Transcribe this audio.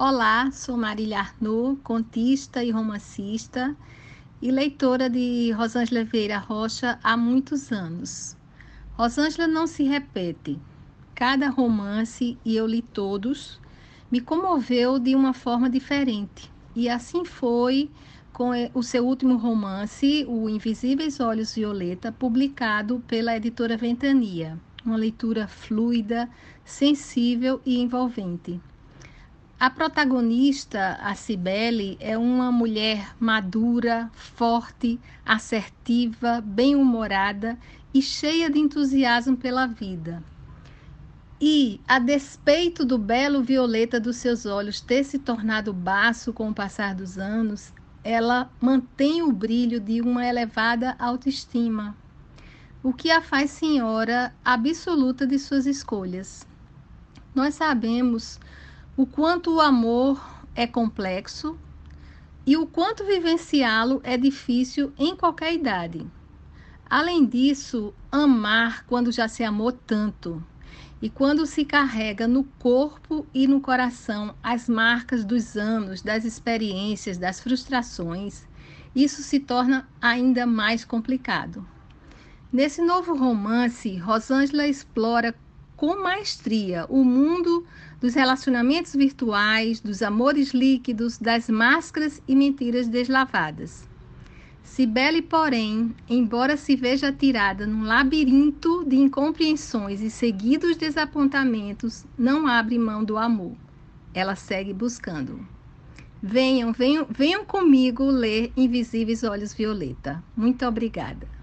Olá, sou Marília Arnaud, contista e romancista e leitora de Rosângela Vieira Rocha há muitos anos. Rosângela não se repete. Cada romance, e eu li todos, me comoveu de uma forma diferente. E assim foi com o seu último romance, O Invisíveis Olhos Violeta, publicado pela editora Ventania. Uma leitura fluida, sensível e envolvente. A protagonista, a Cibele, é uma mulher madura, forte, assertiva, bem-humorada e cheia de entusiasmo pela vida. E, a despeito do belo violeta dos seus olhos ter se tornado baço com o passar dos anos, ela mantém o brilho de uma elevada autoestima, o que a faz senhora absoluta de suas escolhas. Nós sabemos o quanto o amor é complexo e o quanto vivenciá-lo é difícil em qualquer idade. Além disso, amar quando já se amou tanto e quando se carrega no corpo e no coração as marcas dos anos, das experiências, das frustrações, isso se torna ainda mais complicado. Nesse novo romance, Rosângela explora com maestria o mundo dos relacionamentos virtuais, dos amores líquidos, das máscaras e mentiras deslavadas. Cibele, porém, embora se veja tirada num labirinto de incompreensões e seguidos desapontamentos, não abre mão do amor. Ela segue buscando. Venham, venham, venham comigo ler Invisíveis Olhos Violeta. Muito obrigada.